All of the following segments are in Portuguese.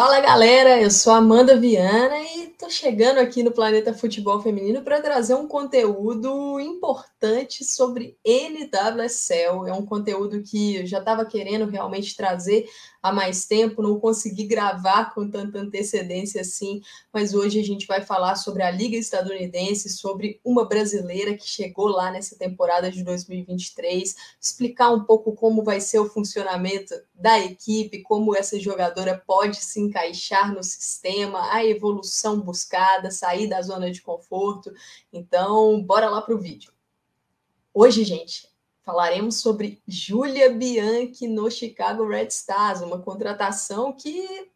Fala galera, eu sou Amanda Viana e tô chegando aqui no Planeta Futebol Feminino para trazer um conteúdo importante sobre NWSL. É um conteúdo que eu já estava querendo realmente trazer há mais tempo, não consegui gravar com tanta antecedência assim, mas hoje a gente vai falar sobre a Liga Estadunidense, sobre uma brasileira que chegou lá nessa temporada de 2023, explicar um pouco como vai ser o funcionamento da equipe, como essa jogadora pode se encaixar no sistema, a evolução buscada, sair da zona de conforto. Então, bora lá para o vídeo. Hoje, gente, falaremos sobre Julia Bianchi no Chicago Red Stars, uma contratação que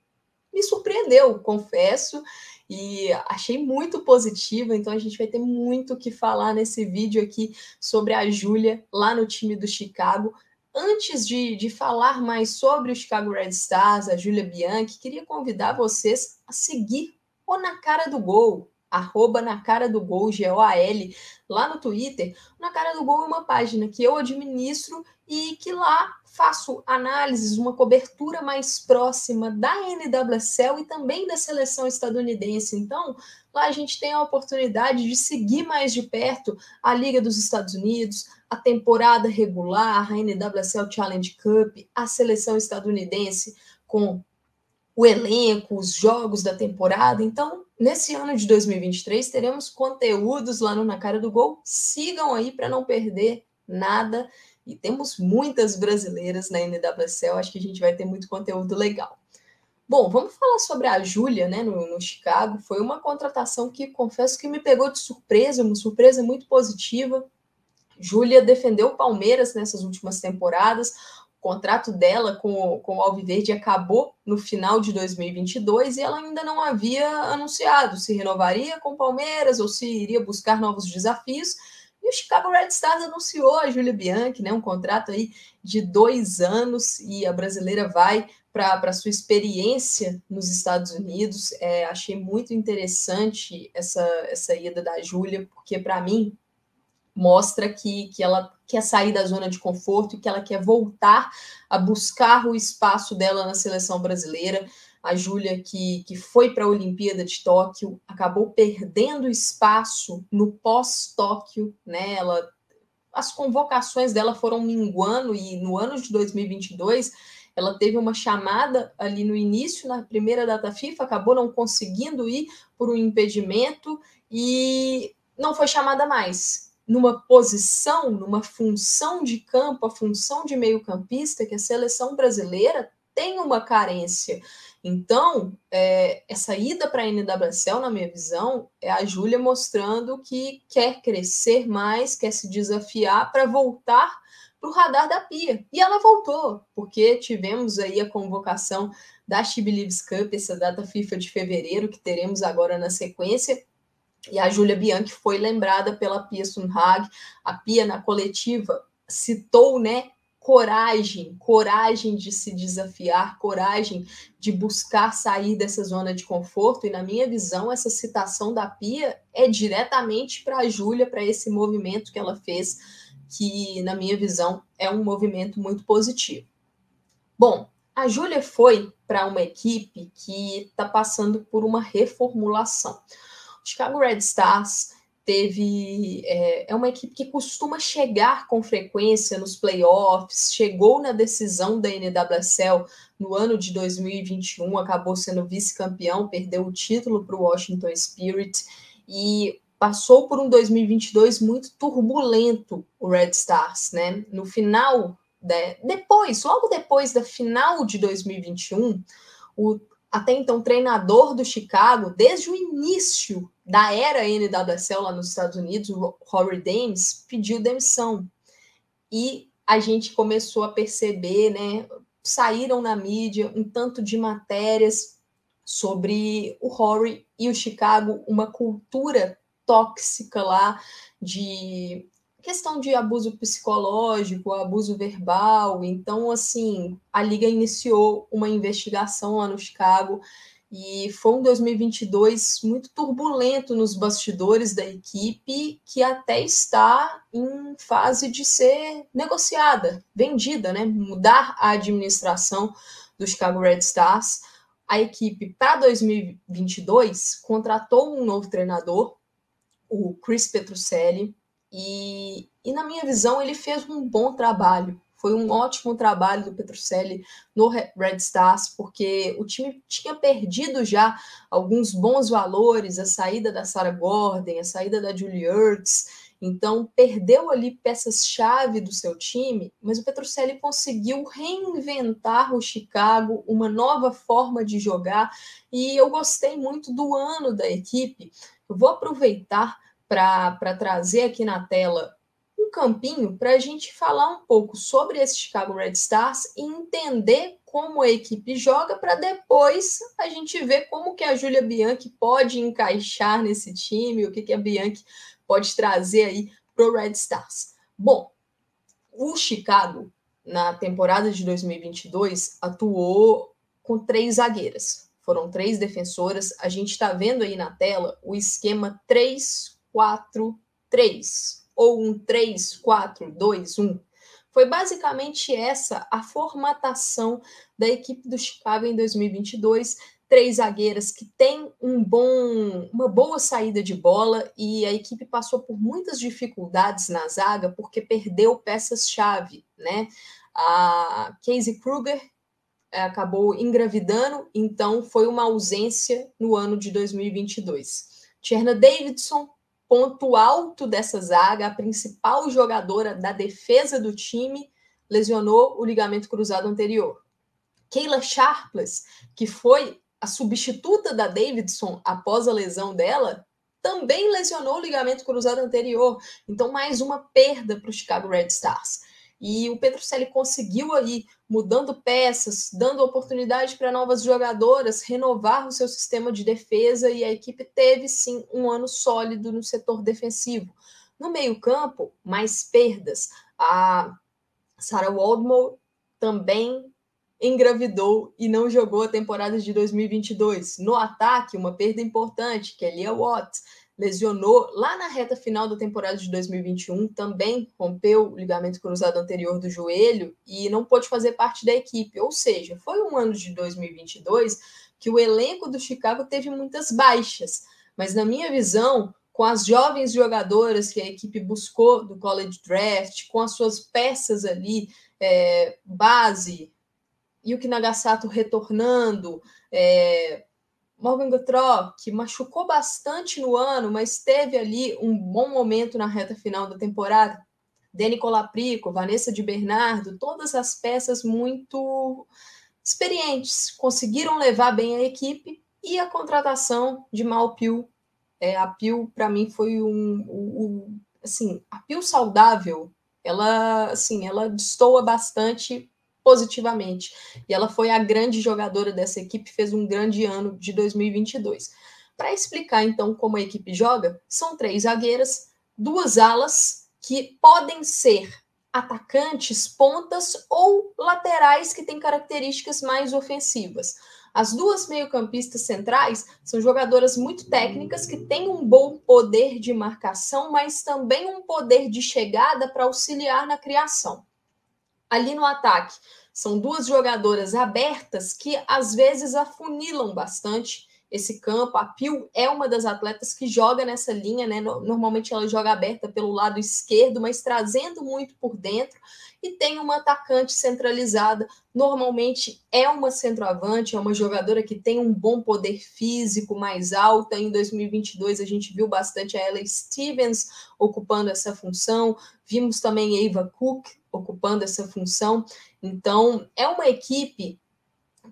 me surpreendeu, confesso, e achei muito positiva, então a gente vai ter muito o que falar nesse vídeo aqui sobre a Júlia lá no time do Chicago. Antes de, de falar mais sobre o Chicago Red Stars, a Júlia Bianchi, queria convidar vocês a seguir o Na Cara do Gol, arroba na cara do gol, G-O-A-L, lá no Twitter. Na cara do gol é uma página que eu administro e que lá faço análises, uma cobertura mais próxima da NWSL e também da seleção estadunidense. Então, lá a gente tem a oportunidade de seguir mais de perto a Liga dos Estados Unidos, a temporada regular, a NWSL Challenge Cup, a seleção estadunidense com o elenco, os jogos da temporada. Então, nesse ano de 2023, teremos conteúdos lá no Na Cara do Gol. Sigam aí para não perder nada. E temos muitas brasileiras na NWSL, acho que a gente vai ter muito conteúdo legal. Bom, vamos falar sobre a Júlia, né, no, no, Chicago. Foi uma contratação que confesso que me pegou de surpresa, uma surpresa muito positiva. Júlia defendeu o Palmeiras nessas últimas temporadas, contrato dela com, com o Alviverde acabou no final de 2022 e ela ainda não havia anunciado se renovaria com o Palmeiras ou se iria buscar novos desafios. E o Chicago Red Stars anunciou a Júlia Bianchi, né, um contrato aí de dois anos, e a brasileira vai para sua experiência nos Estados Unidos. É, achei muito interessante essa, essa ida da Júlia, porque para mim mostra que, que ela quer sair da zona de conforto e que ela quer voltar a buscar o espaço dela na seleção brasileira. A Júlia, que, que foi para a Olimpíada de Tóquio, acabou perdendo espaço no pós-Tóquio, né? Ela, as convocações dela foram minguando e no ano de 2022 ela teve uma chamada ali no início, na primeira data FIFA, acabou não conseguindo ir por um impedimento e não foi chamada mais numa posição, numa função de campo, a função de meio-campista, que a seleção brasileira tem uma carência. Então, é, essa ida para a NWSL, na minha visão, é a Júlia mostrando que quer crescer mais, quer se desafiar para voltar para o radar da Pia. E ela voltou, porque tivemos aí a convocação da She Believes Cup, essa data FIFA de fevereiro, que teremos agora na sequência, e a Júlia Bianchi foi lembrada pela Pia Sunhag. A Pia, na coletiva, citou, né, coragem, coragem de se desafiar, coragem de buscar sair dessa zona de conforto. E na minha visão, essa citação da Pia é diretamente para a Júlia, para esse movimento que ela fez, que na minha visão é um movimento muito positivo. Bom, a Júlia foi para uma equipe que está passando por uma reformulação. Chicago Red Stars teve é, é, uma equipe que costuma chegar com frequência nos playoffs, chegou na decisão da NWSL no ano de 2021, acabou sendo vice-campeão, perdeu o título para o Washington Spirit e passou por um 2022 muito turbulento o Red Stars, né? No final, de, depois, logo depois da final de 2021, o até então treinador do Chicago, desde o início da era NWSL lá nos Estados Unidos, o Rory Dames, pediu demissão. E a gente começou a perceber, né? Saíram na mídia um tanto de matérias sobre o Rory e o Chicago, uma cultura tóxica lá de questão de abuso psicológico, abuso verbal. Então, assim, a liga iniciou uma investigação lá no Chicago e foi um 2022 muito turbulento nos bastidores da equipe, que até está em fase de ser negociada, vendida, né? Mudar a administração do Chicago Red Stars. a equipe para 2022 contratou um novo treinador, o Chris Petrucelli, e, e na minha visão ele fez um bom trabalho. Foi um ótimo trabalho do Petrucelli no Red Stars, porque o time tinha perdido já alguns bons valores, a saída da Sarah Gordon, a saída da Julie Ertz, então perdeu ali peças-chave do seu time, mas o Petrucelli conseguiu reinventar o Chicago, uma nova forma de jogar, e eu gostei muito do ano da equipe. Eu vou aproveitar para trazer aqui na tela campinho para a gente falar um pouco sobre esse Chicago Red Stars e entender como a equipe joga para depois a gente ver como que a Júlia Bianchi pode encaixar nesse time, o que, que a Bianchi pode trazer aí para o Red Stars. Bom, o Chicago, na temporada de 2022, atuou com três zagueiras. Foram três defensoras. A gente está vendo aí na tela o esquema 3-4-3 ou um 3, 4, 2, 1. Foi basicamente essa a formatação da equipe do Chicago em 2022. Três zagueiras que têm um bom, uma boa saída de bola e a equipe passou por muitas dificuldades na zaga porque perdeu peças-chave, né? A Casey Kruger é, acabou engravidando, então foi uma ausência no ano de 2022. Tierna Davidson ponto alto dessa zaga, a principal jogadora da defesa do time, lesionou o ligamento cruzado anterior. Keila Sharpless, que foi a substituta da Davidson após a lesão dela, também lesionou o ligamento cruzado anterior. Então, mais uma perda para o Chicago Red Stars. E o Petrucelli conseguiu aí, mudando peças, dando oportunidade para novas jogadoras, renovar o seu sistema de defesa e a equipe teve sim um ano sólido no setor defensivo. No meio-campo, mais perdas. A Sarah Waldmore também engravidou e não jogou a temporada de 2022. No ataque, uma perda importante, que é Lia Watts lesionou lá na reta final da temporada de 2021, também rompeu o ligamento cruzado anterior do joelho e não pôde fazer parte da equipe. Ou seja, foi um ano de 2022 que o elenco do Chicago teve muitas baixas. Mas na minha visão, com as jovens jogadoras que a equipe buscou do college draft, com as suas peças ali, é, base, Yuki Nagasato retornando, é, Morgan Gautreau, que machucou bastante no ano, mas teve ali um bom momento na reta final da temporada. Dani Colaprico, Vanessa de Bernardo, todas as peças muito experientes, conseguiram levar bem a equipe e a contratação de Malpil. É, a Pil, para mim, foi um, um, um, assim, a Pil saudável, ela, assim, ela destoa bastante positivamente. E ela foi a grande jogadora dessa equipe, fez um grande ano de 2022. Para explicar então como a equipe joga, são três zagueiras, duas alas que podem ser atacantes, pontas ou laterais que têm características mais ofensivas. As duas meio-campistas centrais são jogadoras muito técnicas que têm um bom poder de marcação, mas também um poder de chegada para auxiliar na criação ali no ataque. São duas jogadoras abertas que às vezes afunilam bastante esse campo. A Pio é uma das atletas que joga nessa linha, né? Normalmente ela joga aberta pelo lado esquerdo, mas trazendo muito por dentro. E tem uma atacante centralizada. Normalmente é uma centroavante, é uma jogadora que tem um bom poder físico mais alta. Em 2022 a gente viu bastante a Ella Stevens ocupando essa função. Vimos também Eva Cook ocupando essa função. Então, é uma equipe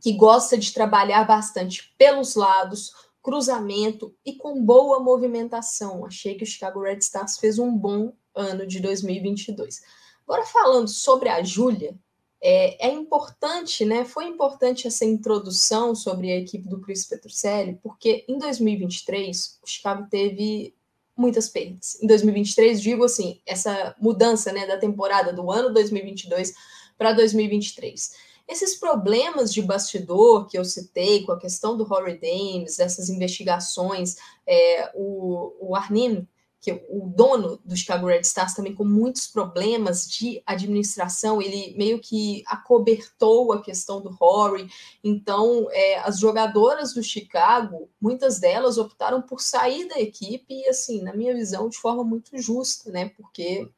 que gosta de trabalhar bastante pelos lados, cruzamento e com boa movimentação. Achei que o Chicago Red Stars fez um bom ano de 2022. Agora, falando sobre a Júlia, é, é, importante, né? Foi importante essa introdução sobre a equipe do Chris Petrucelli, porque em 2023 o Chicago teve muitas perdas. Em 2023, digo assim, essa mudança né, da temporada do ano 2022 para 2023. Esses problemas de bastidor que eu citei, com a questão do Rory Dames, essas investigações, é, o, o Arnim que o dono do Chicago Red Stars também com muitos problemas de administração, ele meio que acobertou a questão do Rory. Então, é, as jogadoras do Chicago, muitas delas optaram por sair da equipe e, assim, na minha visão, de forma muito justa, né? Porque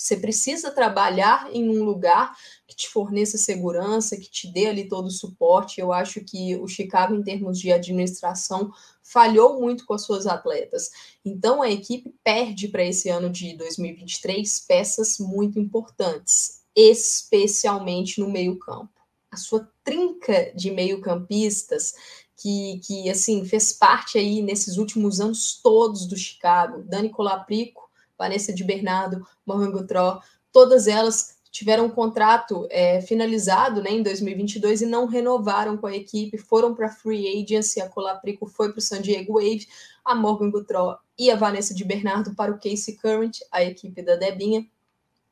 você precisa trabalhar em um lugar que te forneça segurança, que te dê ali todo o suporte. Eu acho que o Chicago, em termos de administração, falhou muito com as suas atletas. Então, a equipe perde para esse ano de 2023 peças muito importantes, especialmente no meio-campo. A sua trinca de meio-campistas que, que assim fez parte aí nesses últimos anos todos do Chicago, Dani Colaprico, Vanessa de Bernardo, Morgan Gutró, todas elas tiveram um contrato é, finalizado né, em 2022 e não renovaram com a equipe, foram para free agency, a Colaprico foi para o San Diego Wave, a Morgan Gutró e a Vanessa de Bernardo para o Casey Current, a equipe da Debinha.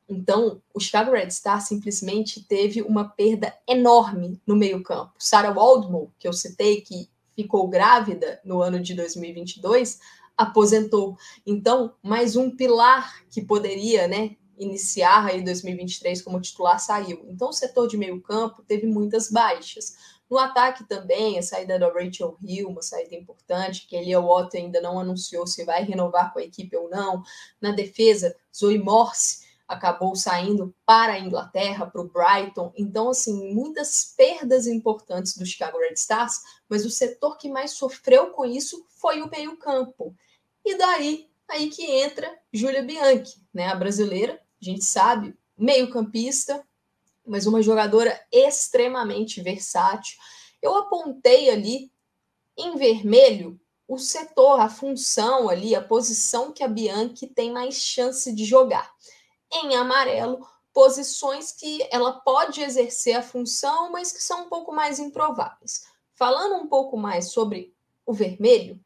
Então, o Chicago Red Star simplesmente teve uma perda enorme no meio-campo. Sarah Waldman, que eu citei, que ficou grávida no ano de 2022, aposentou. Então, mais um pilar que poderia, né, iniciar aí 2023 como titular saiu. Então, o setor de meio-campo teve muitas baixas. No ataque também, a saída da Rachel Hill, uma saída importante, que Elia Watt ainda não anunciou se vai renovar com a equipe ou não. Na defesa, Zoe Morse acabou saindo para a Inglaterra, para o Brighton. Então, assim, muitas perdas importantes do Chicago Red Stars, mas o setor que mais sofreu com isso foi o meio-campo. E daí, aí que entra Júlia Bianchi, né? A brasileira, a gente sabe, meio-campista, mas uma jogadora extremamente versátil. Eu apontei ali em vermelho o setor, a função ali, a posição que a Bianchi tem mais chance de jogar. Em amarelo, posições que ela pode exercer a função, mas que são um pouco mais improváveis. Falando um pouco mais sobre o vermelho,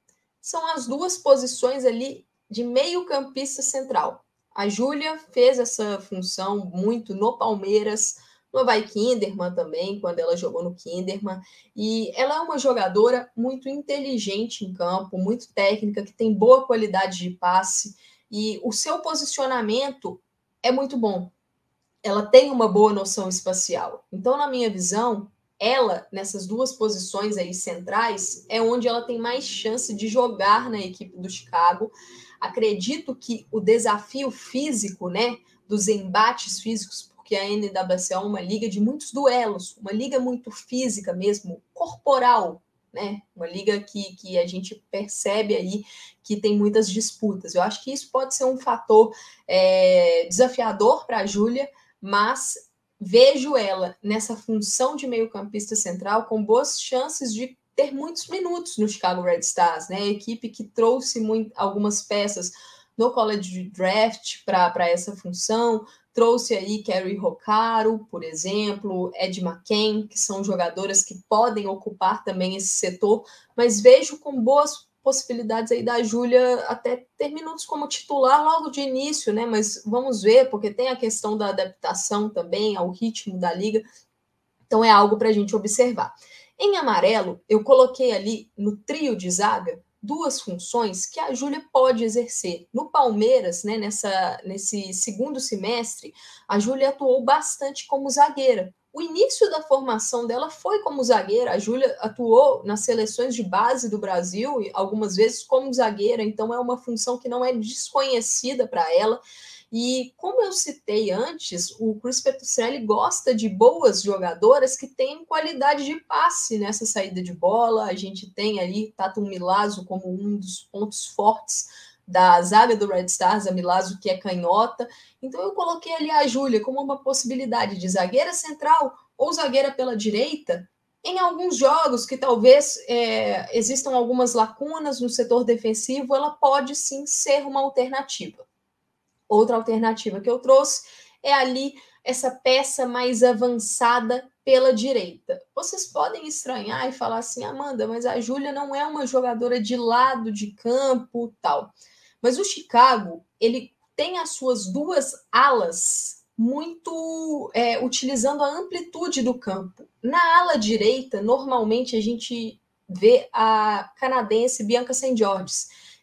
são as duas posições ali de meio-campista central. A Júlia fez essa função muito no Palmeiras, no Havaí Kinderman também, quando ela jogou no Kinderman. E ela é uma jogadora muito inteligente em campo, muito técnica, que tem boa qualidade de passe. E o seu posicionamento é muito bom. Ela tem uma boa noção espacial. Então, na minha visão, ela, nessas duas posições aí centrais, é onde ela tem mais chance de jogar na equipe do Chicago. Acredito que o desafio físico, né, dos embates físicos, porque a NWC é uma liga de muitos duelos, uma liga muito física mesmo, corporal, né? Uma liga que, que a gente percebe aí que tem muitas disputas. Eu acho que isso pode ser um fator é, desafiador para a Júlia, mas vejo ela nessa função de meio-campista central com boas chances de ter muitos minutos no Chicago Red Stars, né? Equipe que trouxe muito, algumas peças no college draft para essa função, trouxe aí Kerry Rocaro, por exemplo, Ed McCain, que são jogadoras que podem ocupar também esse setor, mas vejo com boas possibilidades aí da Júlia até ter minutos como titular logo de início, né? Mas vamos ver, porque tem a questão da adaptação também ao ritmo da liga. Então é algo para a gente observar. Em amarelo, eu coloquei ali no trio de zaga duas funções que a Júlia pode exercer. No Palmeiras, né, nessa, nesse segundo semestre, a Júlia atuou bastante como zagueira. O início da formação dela foi como zagueira. A Júlia atuou nas seleções de base do Brasil, algumas vezes como zagueira, então é uma função que não é desconhecida para ela. E como eu citei antes, o Chris Petruccelli gosta de boas jogadoras que têm qualidade de passe nessa saída de bola. A gente tem ali Tatum Milazzo como um dos pontos fortes da zaga do Red Stars, a Milazzo, que é canhota. Então eu coloquei ali a Júlia como uma possibilidade de zagueira central ou zagueira pela direita. Em alguns jogos que talvez é, existam algumas lacunas no setor defensivo, ela pode sim ser uma alternativa. Outra alternativa que eu trouxe é ali essa peça mais avançada pela direita. Vocês podem estranhar e falar assim, Amanda, mas a Júlia não é uma jogadora de lado de campo, tal. Mas o Chicago, ele tem as suas duas alas muito é, utilizando a amplitude do campo. Na ala direita, normalmente a gente vê a canadense Bianca St. George.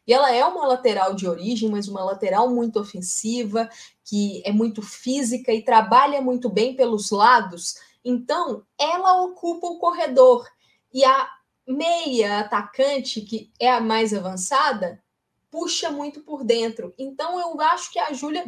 E ela é uma lateral de origem, mas uma lateral muito ofensiva, que é muito física e trabalha muito bem pelos lados. Então, ela ocupa o corredor. E a meia atacante, que é a mais avançada, puxa muito por dentro. Então, eu acho que a Júlia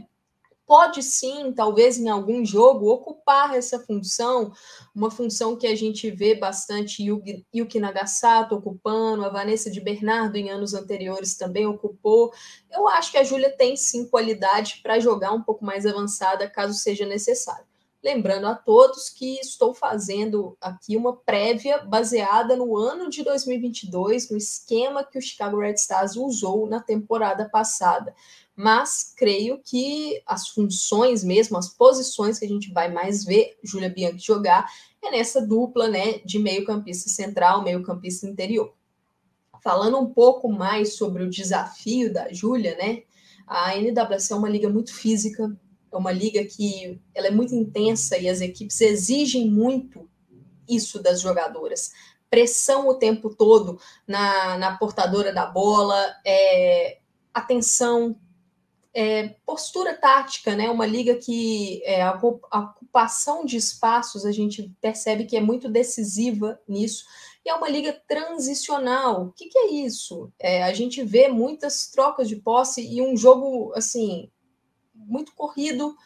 pode sim, talvez em algum jogo, ocupar essa função, uma função que a gente vê bastante Yuki, Nagasato ocupando, a Vanessa de Bernardo em anos anteriores também ocupou. Eu acho que a Júlia tem sim qualidade para jogar um pouco mais avançada, caso seja necessário. Lembrando a todos que estou fazendo aqui uma prévia baseada no ano de 2022, no esquema que o Chicago Red Stars usou na temporada passada. Mas creio que as funções mesmo, as posições que a gente vai mais ver Júlia Bianchi jogar é nessa dupla né, de meio-campista central, meio-campista interior. Falando um pouco mais sobre o desafio da Júlia, né? A NWC é uma liga muito física, é uma liga que ela é muito intensa e as equipes exigem muito isso das jogadoras. Pressão o tempo todo na, na portadora da bola, é, atenção, é, postura tática, né? Uma liga que é, a, a ocupação de espaços a gente percebe que é muito decisiva nisso. E é uma liga transicional. O que, que é isso? É, a gente vê muitas trocas de posse e um jogo assim muito corrido,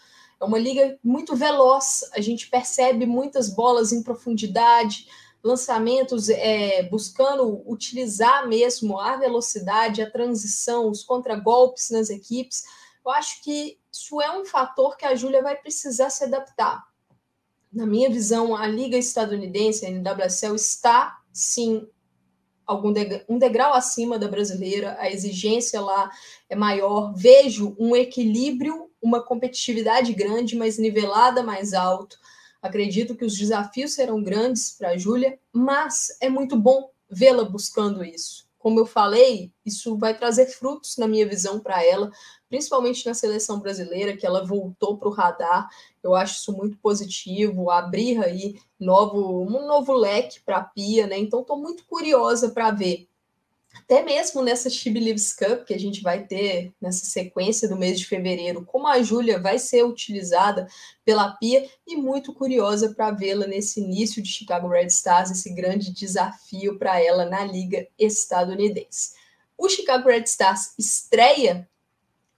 é uma liga muito veloz, a gente percebe muitas bolas em profundidade, lançamentos é, buscando utilizar mesmo a velocidade, a transição, os contragolpes nas equipes. Eu acho que isso é um fator que a Júlia vai precisar se adaptar. Na minha visão, a liga estadunidense, a NWSL, está sim algum um degrau acima da brasileira, a exigência lá é maior. Vejo um equilíbrio, uma competitividade grande, mas nivelada mais alto. Acredito que os desafios serão grandes para a Júlia, mas é muito bom vê-la buscando isso. Como eu falei, isso vai trazer frutos, na minha visão, para ela, principalmente na seleção brasileira, que ela voltou para o radar. Eu acho isso muito positivo, abrir aí novo, um novo leque para a Pia, né? Então, estou muito curiosa para ver. Até mesmo nessa She Believes Cup, que a gente vai ter nessa sequência do mês de fevereiro, como a Júlia vai ser utilizada pela Pia, e muito curiosa para vê-la nesse início de Chicago Red Stars, esse grande desafio para ela na Liga Estadunidense. O Chicago Red Stars estreia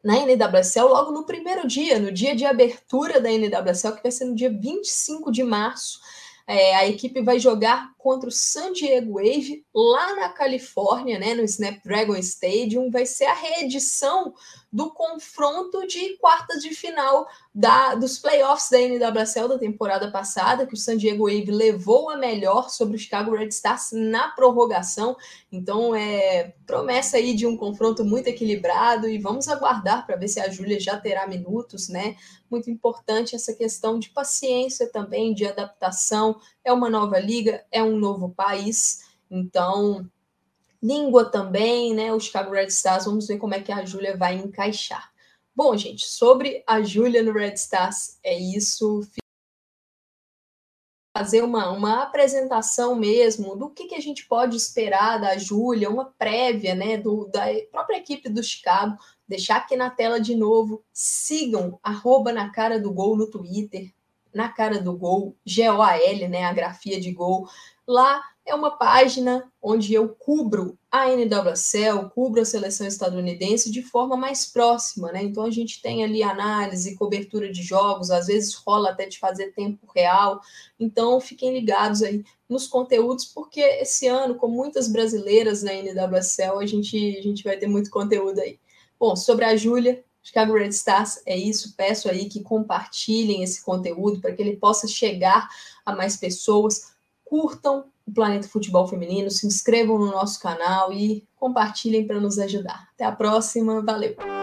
na NWSL logo no primeiro dia, no dia de abertura da NWSL, que vai ser no dia 25 de março. É, a equipe vai jogar contra o San Diego Wave lá na Califórnia, né, no Snapdragon Stadium. Vai ser a reedição do confronto de quartas de final da, dos playoffs da NWSL da temporada passada, que o San Diego Wave levou a melhor sobre o Chicago Red Stars na prorrogação. Então, é promessa aí de um confronto muito equilibrado e vamos aguardar para ver se a Júlia já terá minutos, né? Muito importante essa questão de paciência também, de adaptação. É uma nova liga, é um novo país. Então, língua também, né? O Chicago Red Stars, vamos ver como é que a Júlia vai encaixar. Bom, gente, sobre a Júlia no Red Stars, é isso. Fazer uma, uma apresentação mesmo do que, que a gente pode esperar da Júlia, uma prévia né, do, da própria equipe do Chicago. Deixar aqui na tela de novo. Sigam arroba na cara do gol no Twitter, na cara do gol, G-O-A-L, né? A grafia de gol. Lá é uma página onde eu cubro a NWSL, cubro a seleção estadunidense de forma mais próxima, né? Então a gente tem ali análise, cobertura de jogos, às vezes rola até de fazer tempo real. Então fiquem ligados aí nos conteúdos, porque esse ano, com muitas brasileiras na NWSL, a gente, a gente vai ter muito conteúdo aí. Bom, sobre a Júlia, Chicago Red Stars é isso. Peço aí que compartilhem esse conteúdo para que ele possa chegar a mais pessoas. Curtam o Planeta Futebol Feminino, se inscrevam no nosso canal e compartilhem para nos ajudar. Até a próxima, valeu!